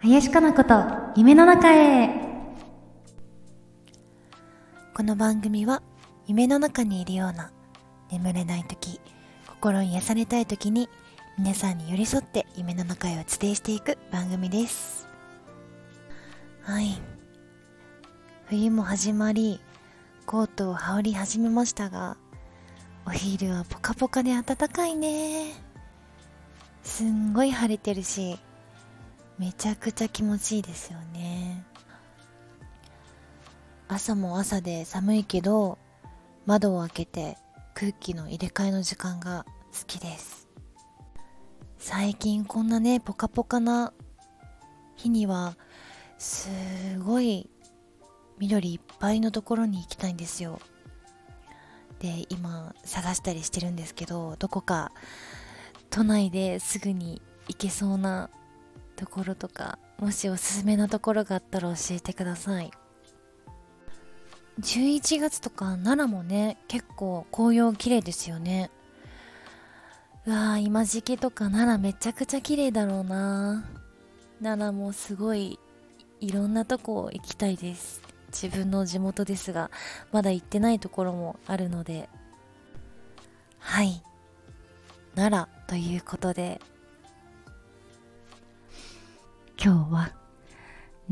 林かなこと夢の中へ。この番組は夢の中にいるような眠れない時心に癒されたい時に皆さんに寄り添って夢の中へを伝えしていく番組です。はい。冬も始まりコートを羽織り始めましたがお昼はポカポカで暖かいね。すんごい晴れてるしめちゃくちゃ気持ちいいですよね。朝も朝で寒いけど窓を開けて空気の入れ替えの時間が好きです。最近こんなねポカポカな日にはすごい緑いっぱいのところに行きたいんですよ。で今探したりしてるんですけどどこか都内ですぐに行けそうなところとかもしおすすめなところがあったら教えてください。11月とか奈良もね結構紅葉綺麗ですよね。うわー今時期とか奈良めちゃくちゃ綺麗だろうな奈良もすごいいろんなとこ行きたいです。自分の地元ですがまだ行ってないところもあるのではい。奈良ということで今日は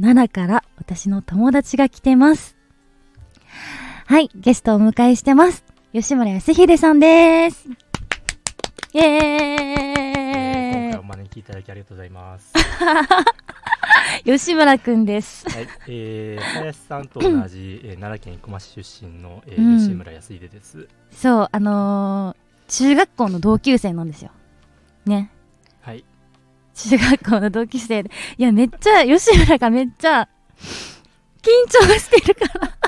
奈良から私の友達が来てます。はいゲストをお迎えしてます。吉村康秀さんです。イエーイ、えー、今回お招きいただきありがとうございます 吉村くんです。はい、えー、林さんと同じ、えー、奈良県生駒市出身の、えーうん、吉村康秀です。そうあのー、中学校の同級生なんですよ。ね。はい。中学校の同級生で。いや、めっちゃ、吉村がめっちゃ、緊張してるから。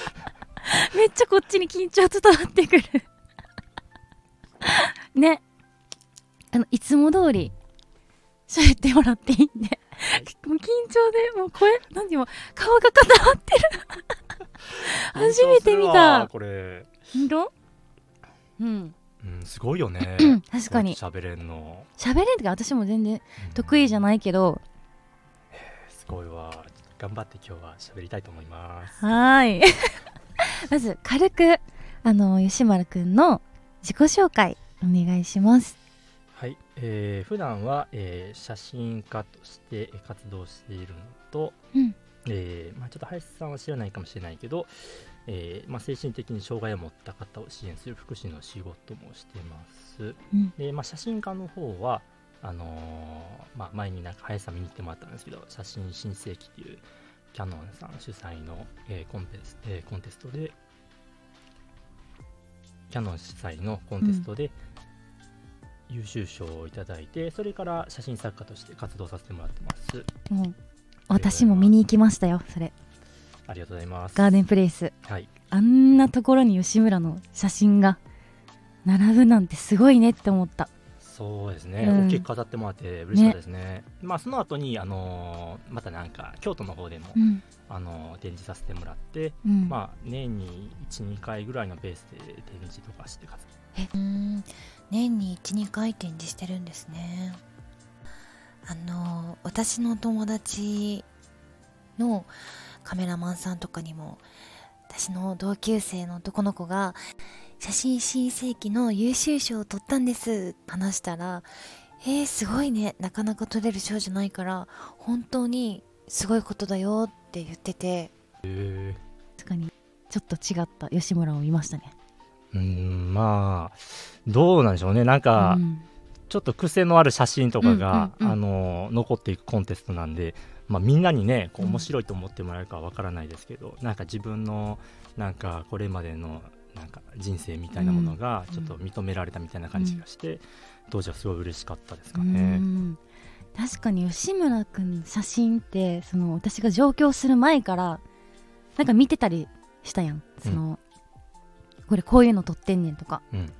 めっちゃこっちに緊張伝わってくる。ね。あの、いつも通り、喋ってもらっていいんで。もう緊張で、もう声、何も、顔が固まってる。初めて見た。これ。本当うん。うん、すごいよね。確かに。喋れんの。喋れんってか私も全然得意じゃないけど、うん、すごいわ。頑張って今日は喋りたいと思います。はい。まず軽くあの吉丸くんの自己紹介お願いします。はい、えー、普段は、えー、写真家として活動しているのと、うん、えー、まあ、ちょっと林さんは知らないかもしれないけど、えーまあ、精神的に障害を持った方を支援する福祉の仕事もしてます。うん、でまあ、写真家の方はあのー、まあ、前になんか林さん見に行ってもらったんですけど写真新世紀っていうキャノンさん主催の、えーコンテスえー、コンテストでキャノン主催のコンテストで優秀賞をいただいて、うん、それから写真作家として活動させてもらってます。うん、私も見に行きましたよそれ。ありがとうございますガーデンプレイス、はい、あんなところに吉村の写真が並ぶなんてすごいねって思ったそうですね、うん、大きく飾ってもらって嬉しかったですね、ね、まあその後にあのー、またなんか京都の方でも、うん、あのー、展示させてもらって、うん、まあ年に12回ぐらいのベースで展示とかして活年に12回展示してるんですね。あのー、私の友達のカメラマンさんとかにも私の同級生の男の子が写真新世紀の優秀賞を取ったんです。話したらえー、すごいね。なかなか取れる賞じゃないから本当にすごいことだよって言ってて。へえ確かにちょっと違った。吉村を見ましたね。うんまあどうなんでしょうね。なんか、うん、ちょっと癖のある写真とかが、うんうんうん、あの残っていくコンテストなんでまあ、みんなにねこう面白いと思ってもらえるかわからないですけど、うん、なんか自分のなんかこれまでのなんか人生みたいなものがちょっと認められたみたいな感じがして、うん、当時はすごい嬉しかったですかね。確かに吉村君写真ってその私が上京する前からなんか見てたりしたやん。その、うん、これこういうの撮ってんねんとか、うん、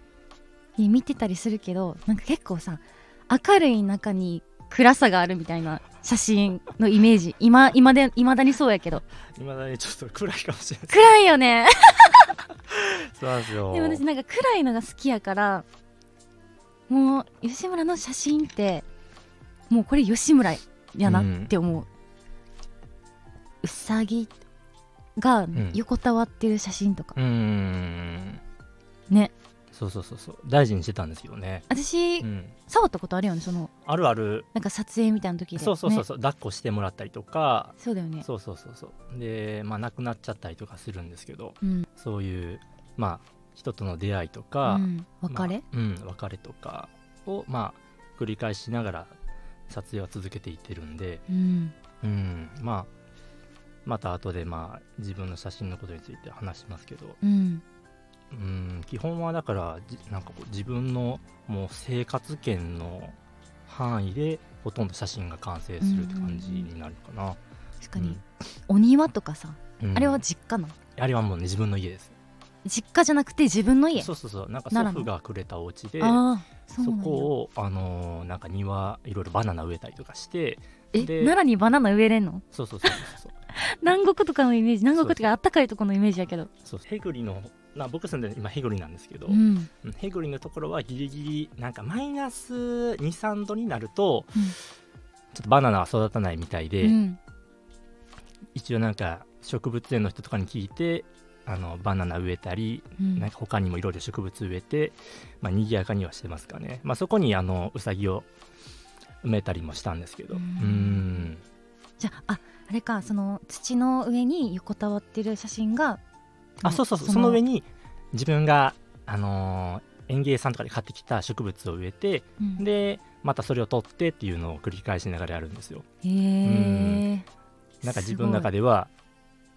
見てたりするけどなんか結構さ明るい中に暗さがあるみたいな写真のイメージ。今今で未だにそうやけど。未だにちょっと暗いかもしれない。暗いよねそうですよ。でも私なんか暗いのが好きやからもう吉村の写真ってもうこれ吉村やなって思う、うん、うさぎが横たわってる写真とか、うん、ね。そうそうそうそう。大事にしてたんですよね。私、うん、触ったことあるよねその。あるある。なんか撮影みたいな時で、そうそうそうそう、抱っこしてもらったりとか。そうだよね。そうそうそうそう。でまあ亡くなっちゃったりとかするんですけど、うん、そういうまあ人との出会いとか、うん、別れ、まあ、うん別れとかをまあ繰り返しながら撮影は続けていってるんで、うん、うん、まあまた後でまあ自分の写真のことについて話しますけど、うん、うん基本はだからなんかこう自分のもう生活圏の範囲でほとんど写真が完成するって感じになるかな、確かに、お庭とかさ、あれは実家なあれはもうね自分の家です実家じゃなくて自分の家？そうそうそう。なんか祖父がくれたお家でそこをあのー、なんか庭いろいろバナナ植えたりとかしてえ奈良にバナナ植えれんの？そうそうそうそう 南国とかのイメージ南国とかあったかいところのイメージやけど。そうヘグリのまあ、僕住んで今ヘグリなんですけど、うん、ヘグリのところはギリギリなんかマイナス23度になると、うん、ちょっとバナナは育たないみたいで、うん、一応なんか植物園の人とかに聞いてあのバナナ植えたり、うん、なんか他にもいろいろ植物植えて、まあ、賑やかにはしてますかね、まあ、そこにあのうさぎを埋めたりもしたんですけど。うん。じゃああれかその土の上に横たわってる写真があそうそうそう。その上に自分が、あのー、園芸さんとかで買ってきた植物を植えて、うん、でまたそれを取ってっていうのを繰り返しながらやるんですよ。へえ。なんか自分の中では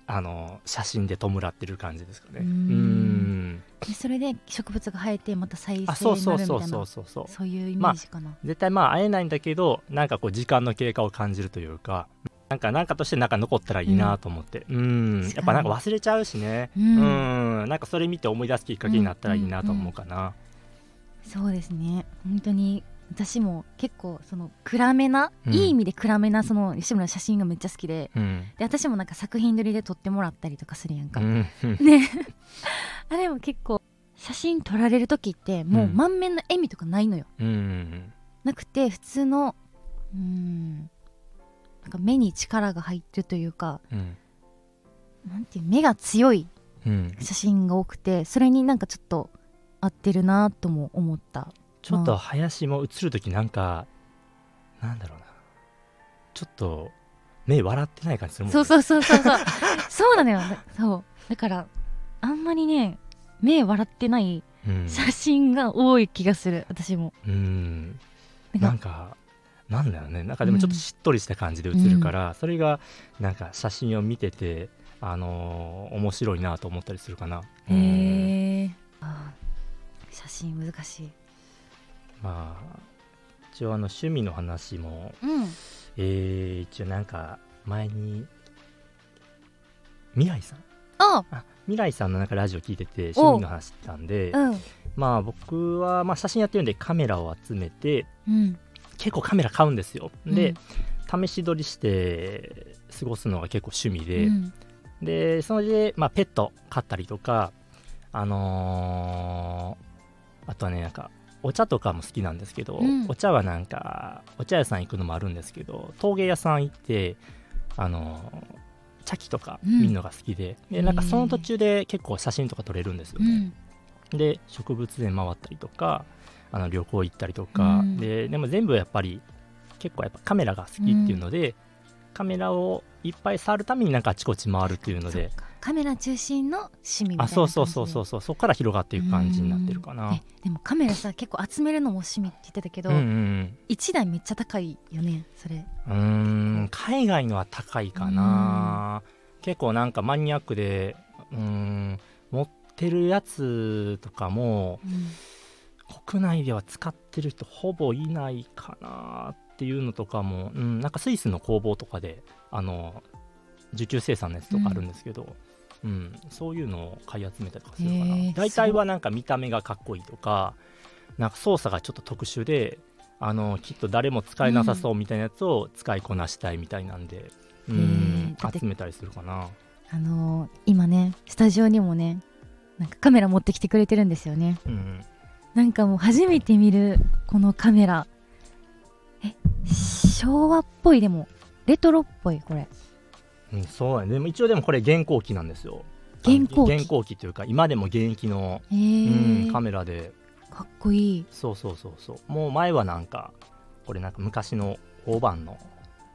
あの写真で弔ってる感じですかね。うん。それで植物が生えてまた再生になるみたいなそうそうそうそうそう。そういうイメージかな、まあ、絶対まあ会えないんだけどなんかこう時間の経過を感じるというかなんか何かとしてなんか残ったらいいなと思って。うん。やっぱなんか忘れちゃうしね。うん。なんかそれ見て思い出すきっかけになったらいいなと思うかな、うんうんうん、そうですね。本当に私も結構その暗めな、うん、いい意味で暗めなその吉村の写真がめっちゃ好きで。うん、で私もなんか作品撮りで撮ってもらったりとかするやんか、うん、ね。あれも結構写真撮られる時ってもう満面の笑みとかないのよ、なくて普通のうんなんか目に力が入ってるというか、なんていう目が強い写真が多くてそれになんかちょっと合ってるなとも思ったちょっと林も映る時なんか、なんだろうな。ちょっと目笑ってない感じするもん、ね、そうそうそうそうそう。そうなのよ。そう。だからあんまりね目笑ってない写真が多い気がする、うん、私も。うん。なんか。なんだよね。なんかでもちょっとしっとりした感じで映るから、うん、それがなんか写真を見ててあのー、面白いなと思ったりするかな。へえ、写真難しいまあ一応あの趣味の話も、うん、えー、一応なんか前に未来さん。あ。未来さんのなんかラジオ聞いてて趣味の話したんで、うん、まあ僕はまあ写真やってるんでカメラを集めて、うん、結構カメラ買うんですよ。で、試し撮りして過ごすのが結構趣味で、でそれで、まあ、ペット飼ったりとかあのー、あとはねなんかお茶とかも好きなんですけど、うん、お茶はなんかお茶屋さん行くのもあるんですけど陶芸屋さん行ってあの茶器とか見るのが好きでうん、でなんかその途中で結構写真とか撮れるんですよね、うん、で植物園回ったりとかあの旅行行ったりとか、ででも全部やっぱり結構やっぱカメラが好きっていうので、カメラをいっぱい触るためになんかあちこち回るっていうのでカメラ中心の趣味みたいなあそうそうそうそうそうそこから広がっていく感じになってるかな。でもカメラさ結構集めるのも趣味って言ってたけど、うんうん、1台めっちゃ高いよねそれ。うん海外のは高いかな。結構なんかマニアックでうん持ってるやつとかも、うん、国内では使ってる人ほぼいないかなっていうのとかも、うん、なんかスイスの工房とかであの受注生産のやつとかあるんですけど、うん、そういうのを買い集めたりとかするかな。大体はなんか見た目がかっこいいとかなんか操作がちょっと特殊であのきっと誰も使えなさそうみたいなやつを使いこなしたいみたいなんで、うん、集めたりするかな。あのー、今ねスタジオにもねなんかカメラ持ってきてくれてるんですよね、うん、なんかもう初めて見るこのカメラ。え昭和っぽいでもレトロっぽいこれうん、そうやね。でも一応でもこれ現行機なんですよ。現行機？現行機というか今でも現役の、うん、カメラで。かっこいい。そうそうそうそう。もう前はなんかこれなんか昔の大判の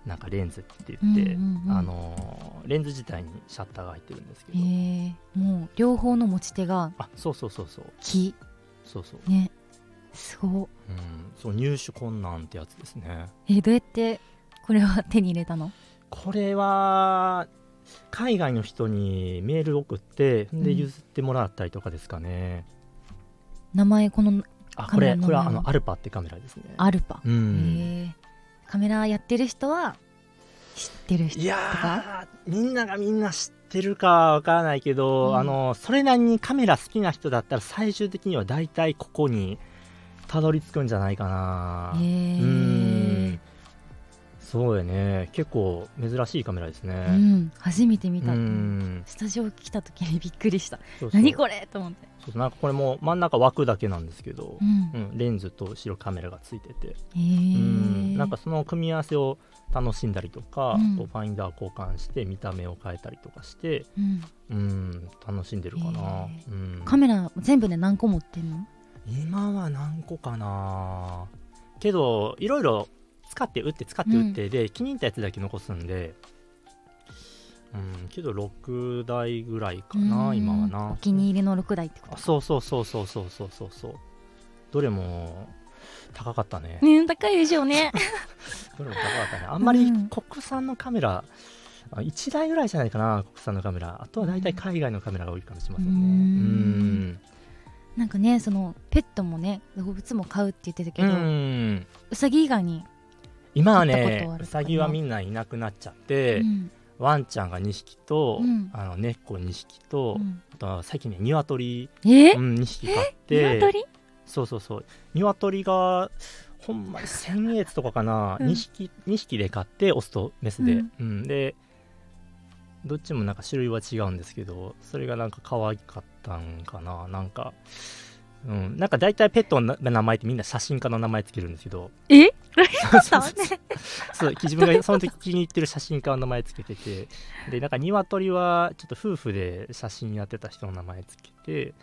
なんかレンズって言って、うんうんうん。あのーレンズ自体にシャッターが入ってるんですけど、へえもう両方の持ち手があそうそうそうそう。木。そうそう、ね。すごっ。うん、そう入手困難ってやつですね。えどうやってこれは手に入れたの？これは海外の人にメール送ってでうん。譲ってもらったりとかですかね、名前このあカメラのこれこれはあのアルパってカメラですね。アルパ、うん。カメラやってる人は知ってる人いやみんながみんな知ってるかわからないけど、うん。あのそれなりにカメラ好きな人だったら最終的には大体ここにたどり着くんじゃないかな。へえうんそうやね。結構珍しいカメラですうねん。初めて見た。うん。スタジオ来た時にびっくりした。そう何これと思って。そうなんかこれも真ん中枠だけなんですけどう、ん。うん。レンズと後ろカメラがついてて、へうえん。なんかその組み合わせを楽しんだりとか、うん。ファインダー交換して見た目を変えたりとかして、うん。うん、楽しんでるかな、へうん、カメラ全部で何個持ってんの？今は何個かな。けどいろいろ使って打って使って打って、で気に入ったやつだけ残すんで。うんけど6台ぐらいかなうん。今はな。お気に入りの6台ってこあと。そうそうそうそうそうそうそうそう。どれも高かったね。ね高いでしょうね。どれも高かったね。あんまりうん。国産のカメラ、あ1台ぐらいじゃないかな国産のカメラ。あとは大体海外のカメラが多いかもしれませんね。ううん。んなんかねそのペットもね動物も飼うって言ってたけうど、ん。うさぎ以外に、今はねうさぎはみんないなくなっちゃって、うん。ワンちゃんが2匹と、うん。あの猫2匹と、うん。あとは最近ね鶏、え？うん、2匹飼って。鶏？そうそうそう。鶏がほんまに先月とかかな、うん。2匹2匹で飼ってオスとメスで、うん。うん。でどっちもなんか種類は違うんですけどそれがなんか可愛かったんかな。なんかうん、なんか大体ペットの名前ってみんな写真家の名前つけるんですけど。え？そう自分がその時気に入ってる写真家の名前つけてて。でなんか鶏はちょっと夫婦で写真やってた人の名前つけて。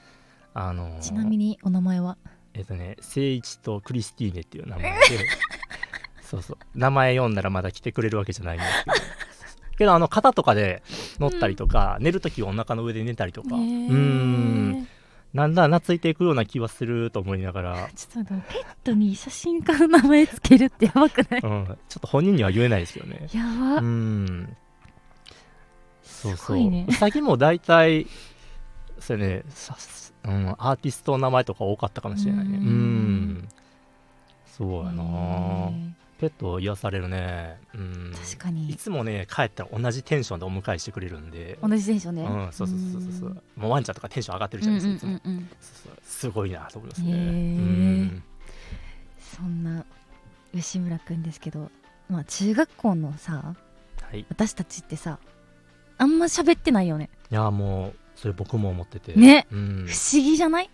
あのちなみにお名前は？えっとね誠一とクリスティーネっていう名前で。そうそう。名前読んだらまだ来てくれるわけじゃないんですけど。けどあの肩とかで乗ったりとか、寝る時お腹の上で寝たりとか、へー。うんなんだ懐いていくような気はすると思いながら、ちょっとペットに写真家の名前つけるってやばくない？うん、ちょっと本人には言えないですよね。やば、うん。そうそう、ね。うさぎも大体そうやね。さ、うん、アーティストの名前とか多かったかもしれないね。ううん。ん。そうやな。へペット癒されるね。うん。確かに。つもね帰ったら同じテンションでお迎えしてくれるんで。同じテンションねうん、そうそうそうそうそう。うん。もうワンちゃんとかテンション上がってるじゃないですか、うそうそうすごいなと思いますね。そんな吉村くんですけどまあ中学校のさはい。い私たちってさあんま喋ってないよね。やもうそれ僕も思ってて。ね。うん。不、思議じゃない、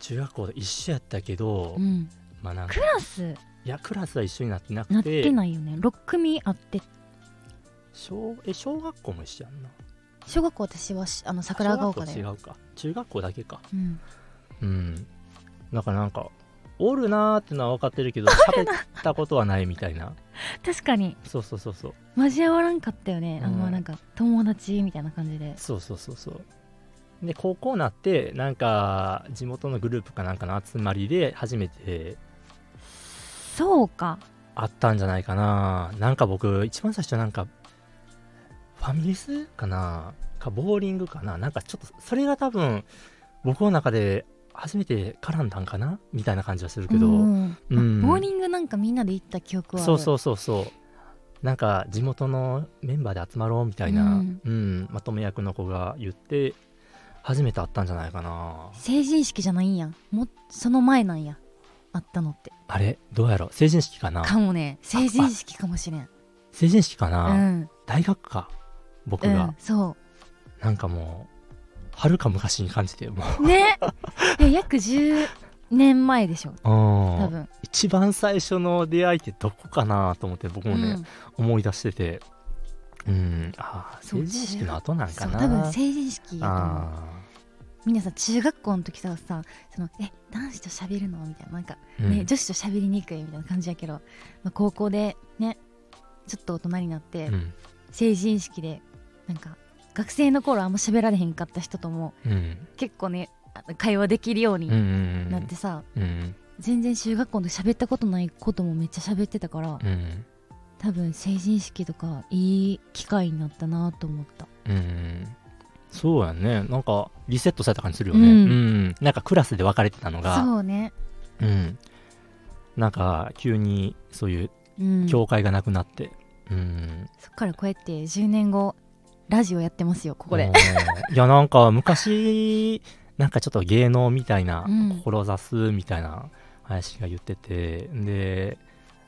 中学校で一緒やったけど、うん、まあなんか。クラスいやクラスは一緒になってななっくててないよね。6組あって。小え小学校も一緒やんな。小学校私はしあの桜ヶ丘小学校違うか。中学校だけか。うん、うん。だからなんかおるなーってのは分かってるけど 喋ったことはないみたいな。確かに。そうそうそうそう。交わらんかったよね、うん。まなんか友達みたいな感じで。そうそうそうそう。で高校になってなんか地元のグループかなんかの集まりで初めてそうか。会ったんじゃないかな。なんか僕一番最初なんかファミレスかな？かボーリングかな？なんかちょっとそれが多分僕の中で初めて絡んだんかな？みたいな感じはするけど、うん。うん。ボーリングなんかみんなで行った記憶はそうそうそうそう。なんか地元のメンバーで集まろうみたいな、うん。うん。まとめ役の子が言って初めて会ったんじゃないかな。成人式じゃないんや。もその前なんや。あったのってあれどうやろ成人式かな？かもね。成人式かもしれん。成人式かうな、ん。大学か？僕が。うん、そなんかもうはるか昔に感じてもう。ね。いや約10年前でしょ。多分。一番最初の出会いってどこかなと思って僕もね、うん、思い出してて。うん。ああ成人式の後なんかな？多分成人式やと思うみんなさ中学校の時ささそのえ男子と喋るの？みたいななんか、ね、うん、女子と喋りにくいみたいな感じやけど、まあ、高校でねちょっと大人になって、うん、成人式でなんか学生の頃あんま喋られへんかった人とも、うん、結構ね会話できるようになってさ、うんうん、全然中学校で喋ったことないこともめっちゃ喋ってたから、うん、多分成人式とかいい機会になったなと思った。うんそうやね。なんかリセットされた感じするよね、うん、うん、なんかクラスで分かれてたのが。そうね。うん。なんか急にそういう教会がなくなって、うん、うん、そっからこうやって10年後ラジオやってますよここで。いやなんか昔なんかちょっと芸能みたいな、志すみたいな林が言ってて、で、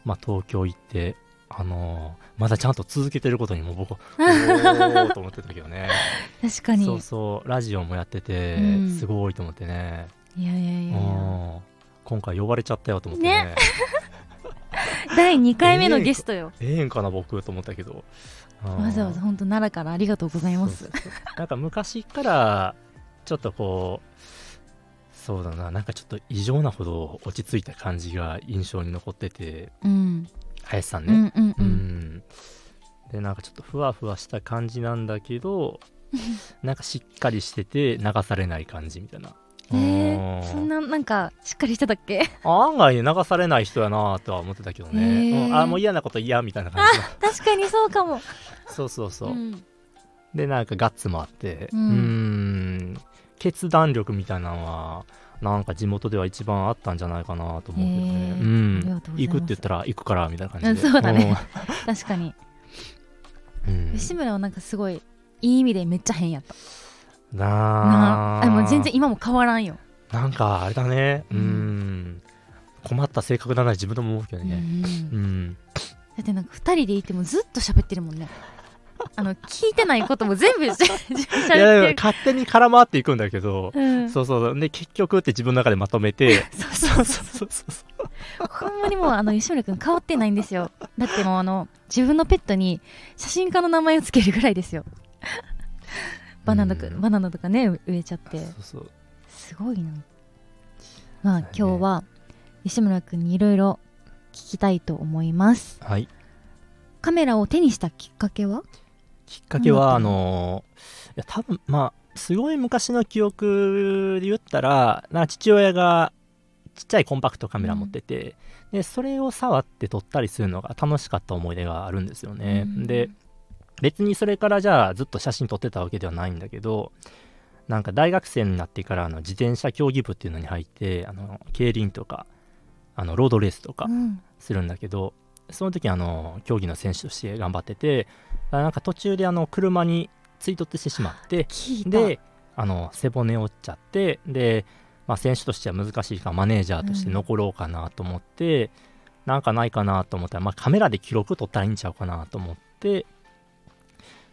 まあ、東京行って、あのー、まだちゃんと続けてることにも僕、おーと思ってたけどね。確かに。そうそう、ラジオもやってて、うん、すごいと思ってね。いやいやいや今回呼ばれちゃったよと思ってね。ね 第2回目のゲストよ。ええー、んかな、僕と思ったけど。わざわざ本当奈良からありがとうございます。そうそうそうなんか昔からちょっとこうそうだななんかちょっと異常なほど落ち着いた感じが印象に残ってて、うん、林さんね、うんうんうん。うん、でなんかちょっとふわふわした感じなんだけど なんかしっかりしてて流されない感じみたいな。えー、そんななんかしっかりしてたっけ？案外流されない人やなとは思ってたけどね、え。ー、うん、あもう嫌なこと嫌みたいな感じ。確かにそうかも。そうそうそう、うん、でなんかガッツもあって。うん。決断力みたいなのはなんか地元では一番あったんじゃないかなと思うけどね、うん、行くって言ったら行くからみたいな感じで、そうだね。確かに、うん、吉村はなんかすごいいい意味でめっちゃ変やった。なあ。もう全然今も変わらんよ。なんかあれだね。うん。困った性格だな自分でも思うけどね。うんだってなんか2人でいてもずっと喋ってるもんねあの聞いてないことも全部勝手に絡まっていくんだけど、うん、そうそうで結局って自分の中でまとめて。そうそうそうそう。ほんまにもうあの吉村君変わってないんですよ。だってもうあの自分のペットに写真家の名前をつけるぐらいですよ。バナナとか、バナナとかね植えちゃって。すごいな。まあ、ね、今日は吉村君にいろいろ聞きたいと思います。はい。カメラを手にしたきっかけは？きっかけは、あのいや多分まあすごい昔の記憶で言ったらなんか父親がちっちゃいコンパクトカメラ持ってて、うん、でそれを触って撮ったりするのが楽しかった思い出があるんですよね、うん、で別にそれからじゃあずっと写真撮ってたわけではないんだけどなんか大学生になってからの自転車競技部っていうのに入ってあの競輪とかあのロードレースとかするんだけど、その時あの競技の選手として頑張っててなんか途中であの車に追突してしまってであの背骨折っちゃってで、まあ、選手としては難しいからマネージャーとして残ろうかなと思って、うん、なんかないかなと思ったら、まあ、カメラで記録撮ったらいいんちゃうかなと思って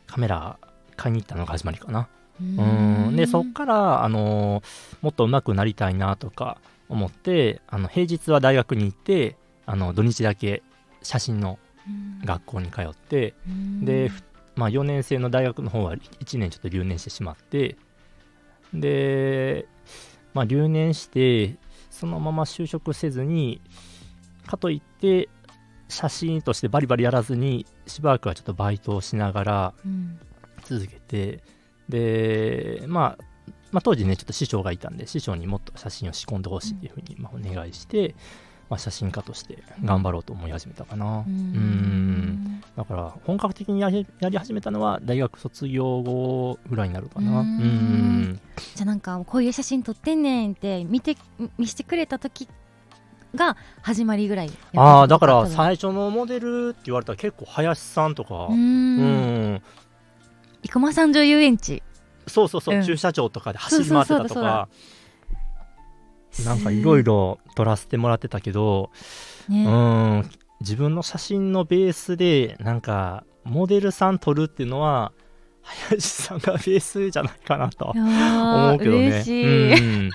カメラ買いに行ったのが始まりかな。うん。でそっから、あのー、もっと上手くなりたいなとか思ってあの平日は大学に行ってあの土日だけ写真の学校に通って、で、まあ、4年生の大学の方は1年ちょっと留年してしまってで、まあ、留年してそのまま就職せずにかといって写真としてバリバリやらずにしばらくはちょっとバイトをしながら続けて、うん、で、まあ、まあ当時ねちょっと師匠がいたんで師匠にもっと写真を仕込んでほしいっていうふうにまあお願いして、まあ、写真家として頑張ろうと思い始めたかな。うん。だから本格的にやり始めたのは大学卒業後ぐらいになるかな。うん。じゃあなんかこういう写真撮ってんねんって見て見せてくれた時が始まりぐらいああだから最初のモデルって言われたら結構林さんとか。うん。生駒三条遊園地。そうそうそう、うん、駐車場とかで走り回ってたとかなんかいろいろ撮らせてもらってたけど、ね、うん自分の写真のベースでなんかモデルさん撮るっていうのは林さんがベースじゃないかなと思うけどね。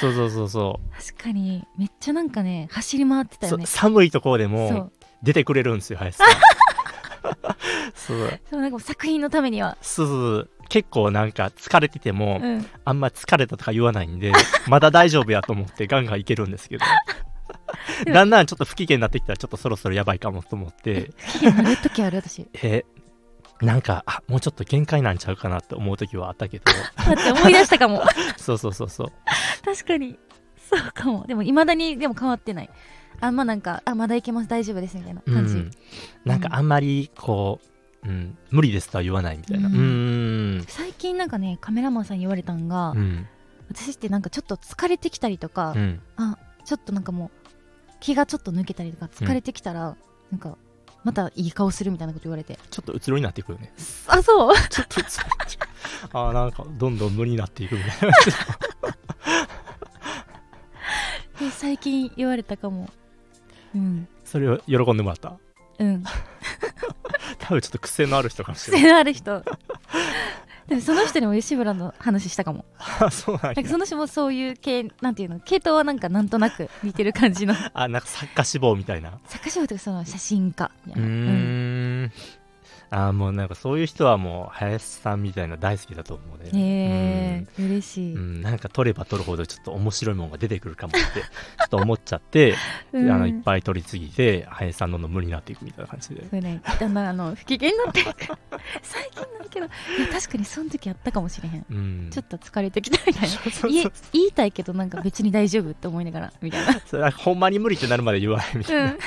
そうそうそうそう。確かにめっちゃなんかね走り回ってたよね。寒いところでも出てくれるんですよ林さん。そう。そうなんか作品のためには。そうそう結構なんか疲れてても、うん、あんま疲れたとか言わないんで まだ大丈夫やと思ってガンガンいけるんですけど。だんだんちょっと不機嫌になってきたらちょっとそろそろやばいかもと思って。不機嫌になる時ある私。えなんかあもうちょっと限界なんちゃうかなって思う時はあったけど。だって思い出したかも。そうそうそうそう。確かに。そうかも。でもいまだにでも変わってない。あんまなんかあまだいけます大丈夫ですみたいな感じ、うん、なんかあんまりこう、うん、無理ですとは言わないみたいな、うん、最近なんかねカメラマンさんに言われたんが、うん、私ってなんかちょっと疲れてきたりとか、あちょっとなんかもう気がちょっと抜けたりとか疲れてきたら、なんかまたいい顔するみたいなこと言われて。ちょっとうつろになっていくよね。あそう。ちょっとうつろあなんかどんどん無になっていくみたいな。最近言われたかも。うん。それを喜んでもらった。うん多分ちょっと癖のある人かもしれない。癖のある人。でもその人にも吉村の話したかも。あそうなんなんかその人もそういう系なんていうの？系統はなんかなんとなく似てる感じの。あなんか作家志望みたいな。作家志望とかその写真家みたいな。うんああもうなんかそういう人はもう林さんみたいな大好きだと思うね。へえー、嬉しい、うん、なんか撮れば撮るほどちょっと面白いものが出てくるかもって ちょっと思っちゃって、うん、あのいっぱい撮りすぎて林さんのの無になっていくみたいな感じで。それね。だんだんあの不機嫌になっていく 最近なるけどいや確かにその時あったかもしれへん、うん、ちょっと疲れてきたみたいな。言いたいけどなんか別に大丈夫って思いながらみたいな。それはほんまに無理ってなるまで言わないみたいな、うん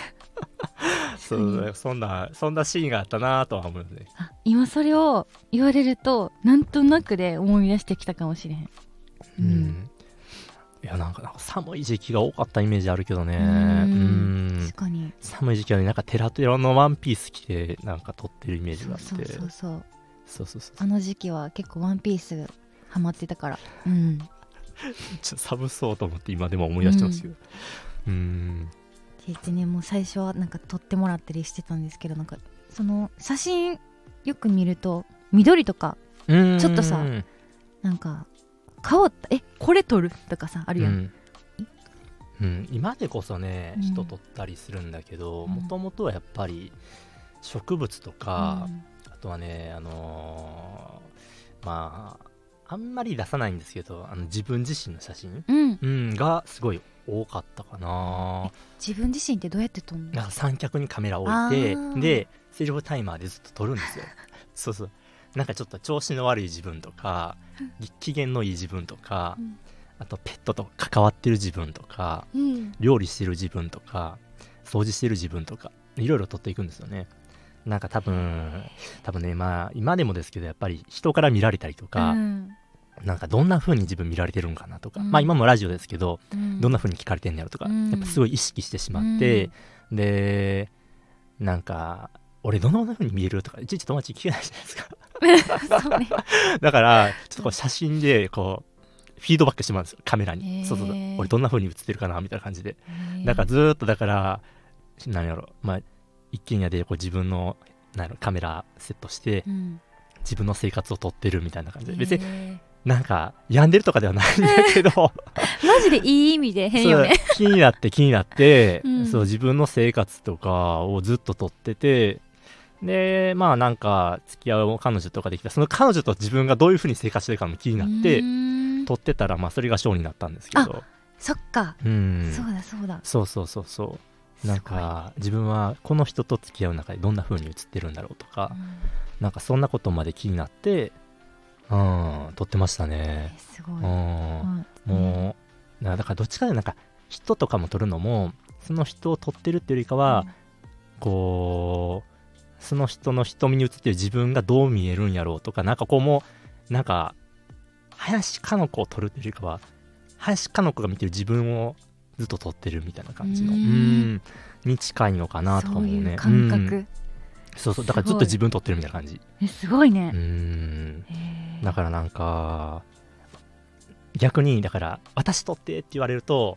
そうそんなそんなシーンがあったなとは思うね。今それを言われるとなんとなくで思い出してきたかもしれへん。うん、うん、いやなんか寒い時期が多かったイメージあるけどね。うん。確かに。寒い時期はねなんかテラテラのワンピース着てなんか撮ってるイメージがあって。そうそうそうそう。そうそうあの時期は結構ワンピースハマってたから。うん。ちょっと寒そうと思って今でも思い出してますけど。うんってねもう最初はなんか撮ってもらったりしてたんですけどなんかその写真よく見ると緑とかちょっとさなんか変わったえこれ撮るとかさあるやん、うん。うん、今でこそね、うん、人撮ったりするんだけどもともとはやっぱり植物とか、あとはねあのー、まああんまり出さないんですけどあの自分自身の写真、うん、がすごい多かったかな。自分自身ってどうやって撮るの？三脚にカメラ置いてでセルフタイマーでずっと撮るんですよ。そうそう。なんかちょっと調子の悪い自分とか機嫌のいい自分とか、うん、あとペットと関わってる自分とか、うん、料理してる自分とか掃除してる自分とかいろいろ撮っていくんですよねなんか多分多分ねまあ今でもですけどやっぱり人から見られたりとか、うん。なんかどんな風に自分見られてるんかなとか、うん、まあ今もラジオですけど、うん、どんな風に聞かれてんやろとか、うん、やっぱすごい意識してしまって、でなんか俺どんな風に見えるとかいちいち友達聞けないじゃないですか。ね、だからちょっとこう写真でこうフィードバックしてもらうんですよカメラに。そうそう俺どんな風に写ってるかなみたいな感じで。だからずっとだから何やろ。まあ一軒家でこう自分のなんカメラセットして、自分の生活を撮ってるみたいな感じで。別になんか病んでるとかではないんだけど。マジでいい意味で変よね。気になって気になって、うん、そう自分の生活とかをずっと撮っててでまあなんか付き合う彼女とかできた。その彼女と自分がどういうふうに生活してるかも気になって撮ってたらまあそれがショーになったんですけど。そっか、うん、そうだそうだ。そうそうそうそうなんか自分はこの人と付き合う中でどんなふうに映ってるんだろうとか、うん、なんかそんなことまで気になってうん、撮ってましたね。すごい。うん、もう、だからどっちかでなんか、人とかも撮るのも、その人を撮ってるっていうよりかは、うん、こう、その人の瞳に映ってる自分がどう見えるんやろうとか、なんかこうもう、なんか、林かの子を撮るっていうよりかは、林かの子が見てる自分をずっと撮ってるみたいな感じの、うん、に近いのかなとかもね。感覚、うん。そうそう。だからずっと自分撮ってるみたいな感じ。えすごいね。うん。だからなんか逆にだから私撮ってって言われると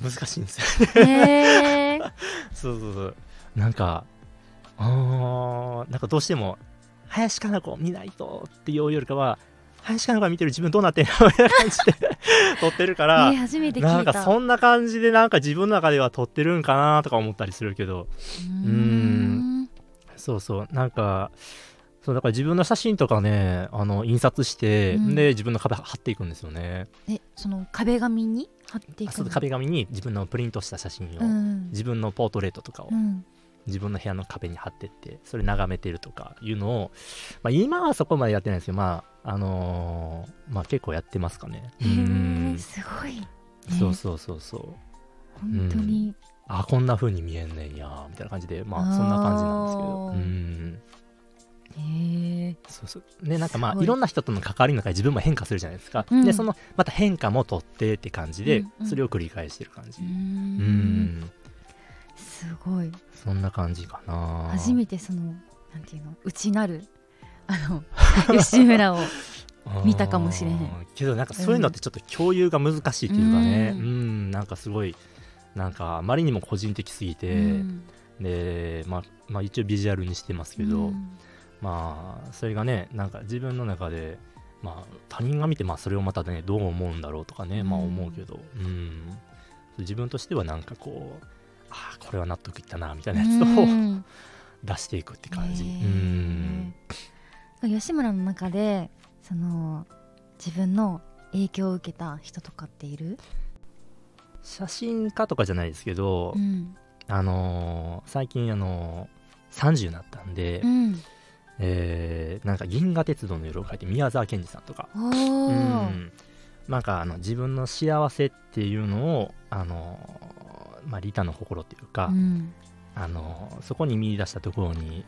難しいんですよね、そうそうそう。なんかあなんかどうしても林かな子見ないとっていうよりかは林かな子が見てる自分どうなってんのみたいな感じで 撮ってるから、えー、初めてなんかそんな感じでなんか自分の中では撮ってるんかなとか思ったりするけど。うん。そうそう。なんかそうだから自分の写真とかねあの印刷して、うん、で自分の壁貼っていくんですよね。えその壁紙に貼っていく壁紙に自分のプリントした写真を、うん、自分のポートレートとかを、うん、自分の部屋の壁に貼ってってそれ眺めてるとかいうのを、まあ、今はそこまでやってないんですけどまああのー、まあ結構やってますかね。へえすごい、ね、そうそうそうそう。本当に、あこんな風に見えんねんやみたいな感じでまあそんな感じなんですけど。うん。へそうそう。ねなんかまあい。ろんな人との関わりの中で自分も変化するじゃないですか、うん、でそのまた変化も取ってって感じで、それを繰り返してる感じ。うんすごい。そんな感じかな。初めてそのなんていうの内なるあの 吉村を見たかもしれへん。けどなんかそういうのってちょっと共有が難しいっていうかね。うん、なんかすごいなんかあまりにも個人的すぎて、うん、で、まあ、まあ一応ビジュアルにしてますけど、うん、まあそれがねなんか自分の中でまあ他人が見てまあそれをまたねどう思うんだろうとかね、まあ思うけど。うん。自分としてはなんかこうああこれは納得いったなみたいなやつを出していくって感じ。うん。吉村の中でその自分の影響を受けた人とかっている？写真家とかじゃないですけど、うん、あのー、最近あのー、30になったんで、うん、えー、なんか銀河鉄道の夜を書いて宮沢賢治さんとか、うん、なんかあの自分の幸せっていうのをあのまあ、利他の心っていうか、うん、あのそこに見出したところに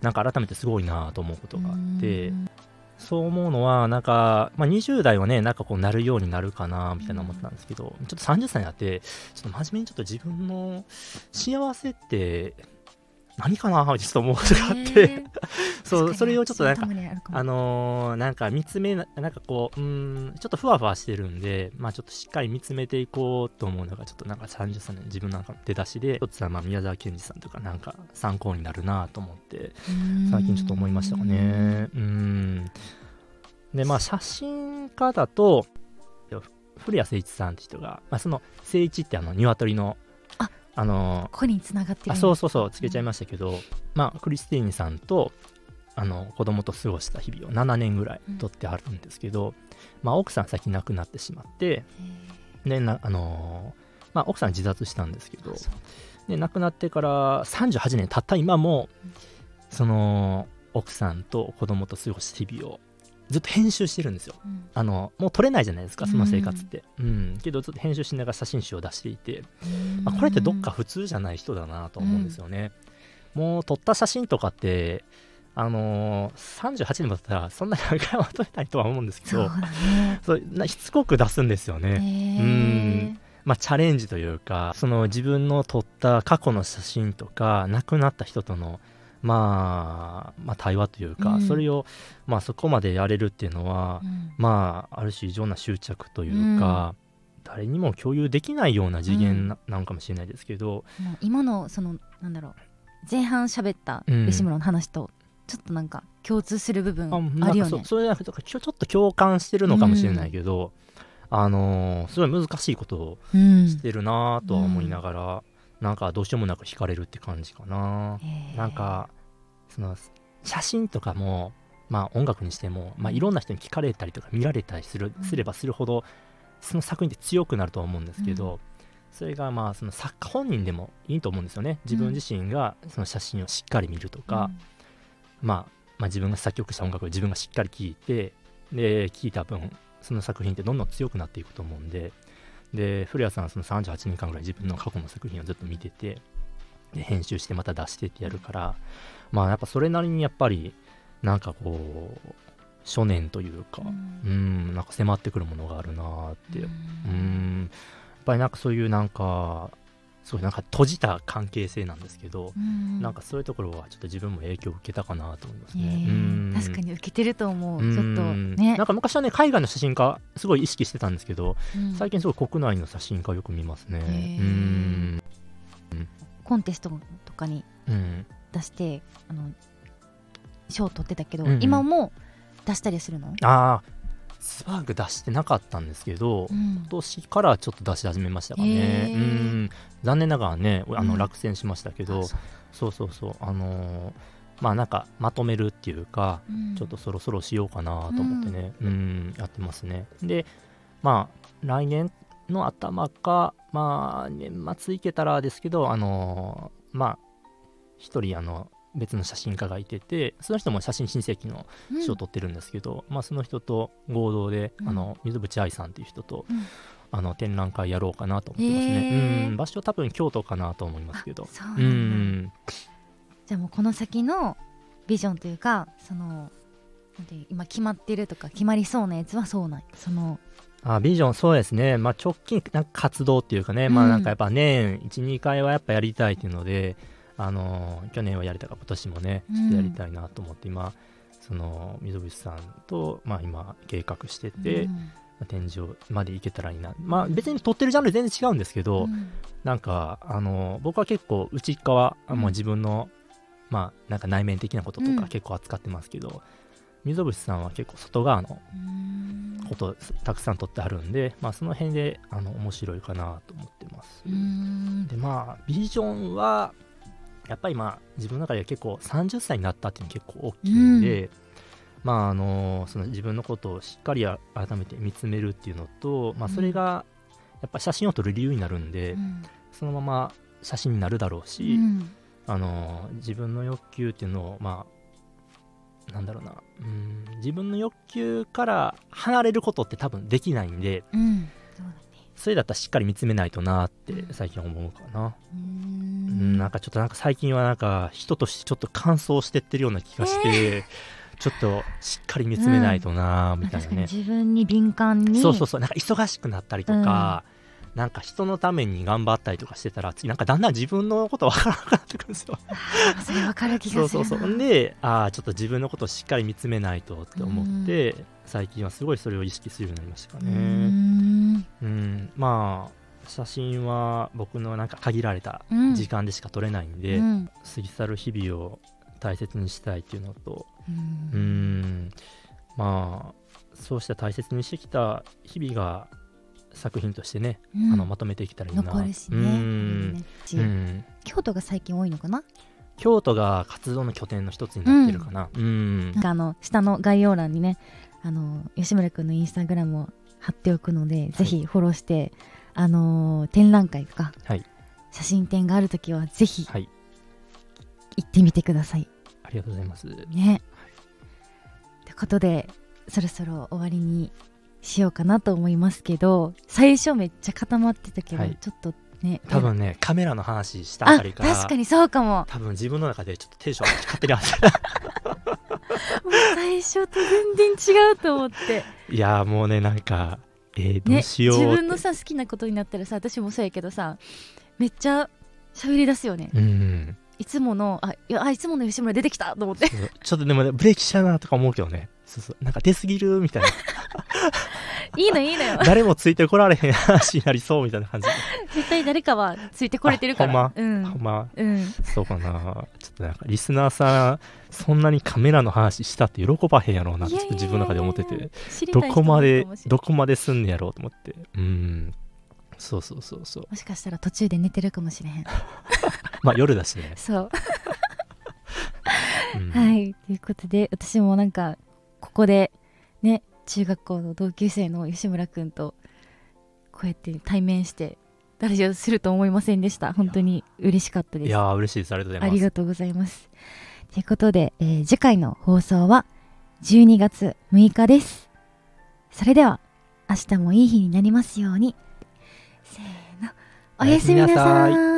なんか改めてすごいなと思うことがあって、そう思うのはなんか、まあ、20代はねなんかこうなるようになるかなみたいな思ったんですけど、ちょっと30歳になってちょっと真面目にちょっと自分の幸せって何かなちょっと思うことがあって。そうそれをちょっとなんかあのー、なんか見つめなんかこううんちょっとふわふわしてるんでまあちょっとしっかり見つめていこうと思うのがちょっとなんか30歳の自分なんかの出だしで一つはまあ宮沢賢治さんとかなんか参考になるなと思って最近ちょっと思いましたかね。うん。でまあ写真家だと古谷誠一さんって人が、まあ、その誠一ってあの鶏のあのここにつながってるあそうそうそうつけちゃいましたけど、うん、まあクリスティーニさんとあの子供と過ごした日々を7年ぐらいとってあるんですけど、うん、まあ、奥さん先亡くなってしまってでなあのまあ、奥さん自殺したんですけどで亡くなってから38年たった今も、うん、その奥さんと子供と過ごした日々をずっと編集してるんですよ、うん、あのもう撮れないじゃないですかその生活って、うん、うん、けどずっと編集しながら写真集を出していて、まあ、これってどっか普通じゃない人だなと思うんですよね、うん、もう撮った写真とかってあのー、38年もったらそんなに何回も撮れないとは思うんですけどそう、ね、しつこく出すんですよね。うん。まあ、チャレンジというかその自分の撮った過去の写真とか亡くなった人とのまあ、まあ、対話というか、うん、それを、まあ、そこまでやれるっていうのは、うん、まあある種異常な執着というか、うん、誰にも共有できないような次元な,、のかもしれないですけど、今のそのなんだろう前半喋った吉村の話と、ちょっとなんか共通する部分あるよね。そそれじゃなくてちょっと共感してるのかもしれないけど、あのー、すごい難しいことをしてるなとは思いながら。なんかどうしようもなく惹かれるって感じかな。なんかその写真とかも、まあ、音楽にしても、まあ、いろんな人に聞かれたりとか見られたりする,、すればするほどその作品って強くなると思うんですけど、それがまあその作家本人でもいいと思うんですよね。自分自身がその写真をしっかり見るとか、まあ、まあ自分が作曲した音楽を自分がしっかり聴いてで聴いた分その作品ってどんどん強くなっていくと思うんでで古谷さんはその38年間ぐらい自分の過去の作品をずっと見ててで編集してまた出してってやるからまあやっぱそれなりにやっぱりなんかこう初年というかうん。なんか迫ってくるものがあるなって。うん。やっぱりなんかそういうなんかすごいなんか閉じた関係性なんですけど、うん、なんかそういうところはちょっと自分も影響を受けたかなと思いますね。確かに受けてると思う。ちょっとね。なんか昔はね海外の写真家すごい意識してたんですけど、うん、最近すごい国内の写真家よく見ますね。うん。コンテストとかに出して、あの賞取ってたけど、うんうん、今も出したりするの？ああスパーク出してなかったんですけど、うん、今年からちょっと出し始めましたかね、うん。残念ながらねあの落選しましたけど、う。ん、そうそうそう。あのー、まあなんかまとめるっていうか、うん、ちょっとそろそろしようかなと思ってね、うん、やってますね。でまあ来年の頭かまあ年末いけたらですけどあのー、まあ一人あの別の写真家がいててその人も写真親戚の賞を取ってるんですけど、うん、まあ、その人と合同で、うん、あの水渕愛さんっていう人と、うん、あの展覧会やろうかなと思ってますね、うん場所多分京都かなと思いますけど。うんじゃあもうこの先のビジョンというかその今決まってるとか決まりそうなやつはそうないそのあビジョンそうですね、まあ、直近なんか活動っていうかね、まあなんかやっぱ年12回はやっぱやりたいっていうのであの去年はやれたか今年もねちょっとやりたいなと思って、うん、今その溝口さんと、まあ、今計画してて、うん、展示まで行けたらいいな、まあ、別に撮ってるジャンル全然違うんですけど、うん、なんかあの僕は結構内側、うん、もう自分の、まあ、なんか内面的なこととか結構扱ってますけど、溝口さんは結構外側のことたくさん撮ってあるんで、まあ、その辺であの面白いかなと思ってます。でまあビジョンはやっぱりまあ自分の中では結構30歳になったっていうのは結構大きいんで、うん、まああのその自分のことをしっかり改めて見つめるっていうのと、まあ、それがやっぱ写真を撮る理由になるんで、うん、そのまま写真になるだろうし、うん、あの自分の欲求っていうのをまあなんだろうな。うん自分の欲求から離れることって多分できないんで、うん、それだったらしっかり見つめないとなって最近思うかな。うんなんかちょっとなんか最近はなんか人としてちょっと乾燥してってるような気がして、えー、ちょっとしっかり見つめないとなみたいなね、自分に敏感に。そうそうそうなんか忙しくなったりとか、うん、なんか人のために頑張ったりとかしてたらなんかだんだん自分のこと分からなくなってくるんですよ。それ分かる気がするそうそうそう。でああちょっと自分のことをしっかり見つめないとって思って、うん、最近はすごいそれを意識するようになりましたかね。うん。まあ写真は僕のなんか限られた時間でしか撮れないんで、うん、過ぎ去る日々を大切にしたいっていうのとうん。まあそうした大切にしてきた日々が作品としてね、うん、あのまとめていけたらいいな。残るしね、うん。うん、京都が最近多いのかな？京都が活動の拠点の一つになってるかな。うん。なんかあの下の概要欄にね、あの吉村君のインスタグラムを貼っておくので、はい、ぜひフォローしてあのー、展覧会とか、はい、写真展があるときはぜひ、はい、行ってみてください。ありがとうございます。ね。ということでそろそろ終わりにしようかなと思いますけど最初めっちゃ固まってたけど、はい、ちょっとね多分ねカメラの話したあたりから確かにそうかも。多分自分の中でちょっとテンション勝手に上がって もう最初と全然違うと思って。いやもうねなんかえー、どうしよう、ね、自分のさ好きなことになったらさ私もそうやけどさめっちゃ喋り出すよね、うん、いつものあいやあいつもの吉村出てきたと思って。ちょっとでも、ね、ブレーキしちゃうなとか思うけどね。そうそう。なんか出すぎるみたいな。いいのいいのよ。誰もついてこられへん話になりそうみたいな感じ。絶対誰かはついてこれてるから。ほんま、うん、ほんま、うん、そうかな。ちょっとなんかリスナーさんそんなにカメラの話したって喜ばへんやろうなって自分の中で思ってて。どこまでどこまですんねやろうと思って。うんそうそうそうそう。もしかしたら途中で寝てるかもしれへん。まあ夜だしね。そう。うん、はい。ということで私もなんかここでね中学校の同級生の吉村君とこうやって対面してラジオすると思いませんでした。本当に嬉しかったです。いや嬉しいです。ありがとうございます。ありがとうございます。ということで、えー、次回の放送は12月6日です。それでは明日もいい日になりますようにおやすみなさい。